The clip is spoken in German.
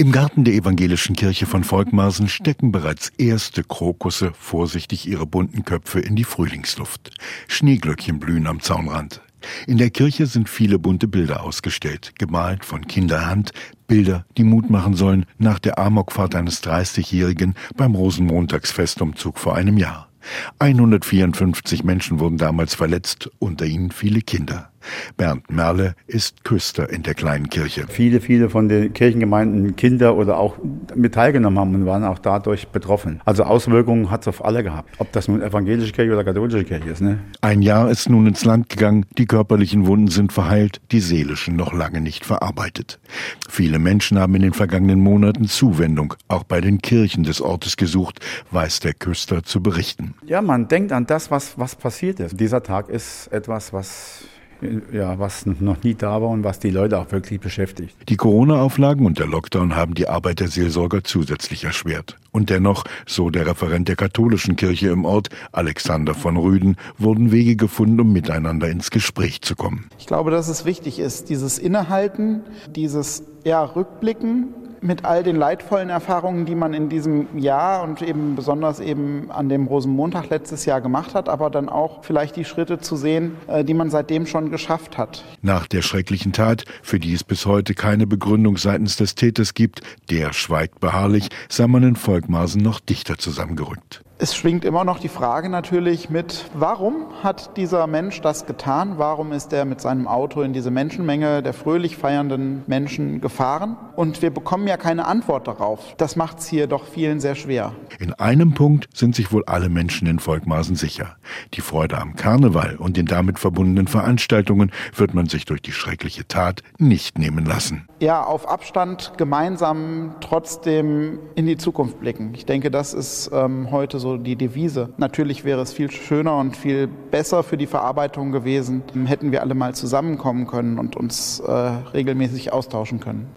Im Garten der evangelischen Kirche von Volkmarsen stecken bereits erste Krokusse vorsichtig ihre bunten Köpfe in die Frühlingsluft. Schneeglöckchen blühen am Zaunrand. In der Kirche sind viele bunte Bilder ausgestellt, gemalt von Kinderhand, Bilder, die Mut machen sollen nach der Amokfahrt eines 30-Jährigen beim Rosenmontagsfestumzug vor einem Jahr. 154 Menschen wurden damals verletzt, unter ihnen viele Kinder. Bernd Merle ist Küster in der kleinen Kirche. Viele, viele von den Kirchengemeinden Kinder oder auch mit teilgenommen haben und waren auch dadurch betroffen. Also Auswirkungen hat es auf alle gehabt. Ob das nun evangelische Kirche oder katholische Kirche ist. Ne? Ein Jahr ist nun ins Land gegangen. Die körperlichen Wunden sind verheilt, die seelischen noch lange nicht verarbeitet. Viele Menschen haben in den vergangenen Monaten Zuwendung, auch bei den Kirchen des Ortes gesucht, weiß der Küster zu berichten. Ja, man denkt an das, was, was passiert ist. Dieser Tag ist etwas, was ja, was noch nie da war und was die Leute auch wirklich beschäftigt. Die Corona-Auflagen und der Lockdown haben die Arbeit der Seelsorger zusätzlich erschwert. Und dennoch, so der Referent der katholischen Kirche im Ort, Alexander von Rüden, wurden Wege gefunden, um miteinander ins Gespräch zu kommen. Ich glaube, dass es wichtig ist, dieses Innehalten, dieses ja, Rückblicken mit all den leidvollen Erfahrungen, die man in diesem Jahr und eben besonders eben an dem Rosenmontag letztes Jahr gemacht hat, aber dann auch vielleicht die Schritte zu sehen, äh, die man seitdem schon geschafft hat. Nach der schrecklichen Tat, für die es bis heute keine Begründung seitens des Täters gibt, der schweigt beharrlich, sah man in Volkmarsen noch dichter zusammengerückt. Es schwingt immer noch die Frage natürlich mit, warum hat dieser Mensch das getan? Warum ist er mit seinem Auto in diese Menschenmenge der fröhlich feiernden Menschen gefahren? Und wir bekommen ja keine Antwort darauf. Das macht es hier doch vielen sehr schwer. In einem Punkt sind sich wohl alle Menschen in Volkmaßen sicher. Die Freude am Karneval und den damit verbundenen Veranstaltungen wird man sich durch die schreckliche Tat nicht nehmen lassen. Ja, auf Abstand gemeinsam trotzdem in die Zukunft blicken. Ich denke, das ist ähm, heute so so die Devise. Natürlich wäre es viel schöner und viel besser für die Verarbeitung gewesen, hätten wir alle mal zusammenkommen können und uns äh, regelmäßig austauschen können.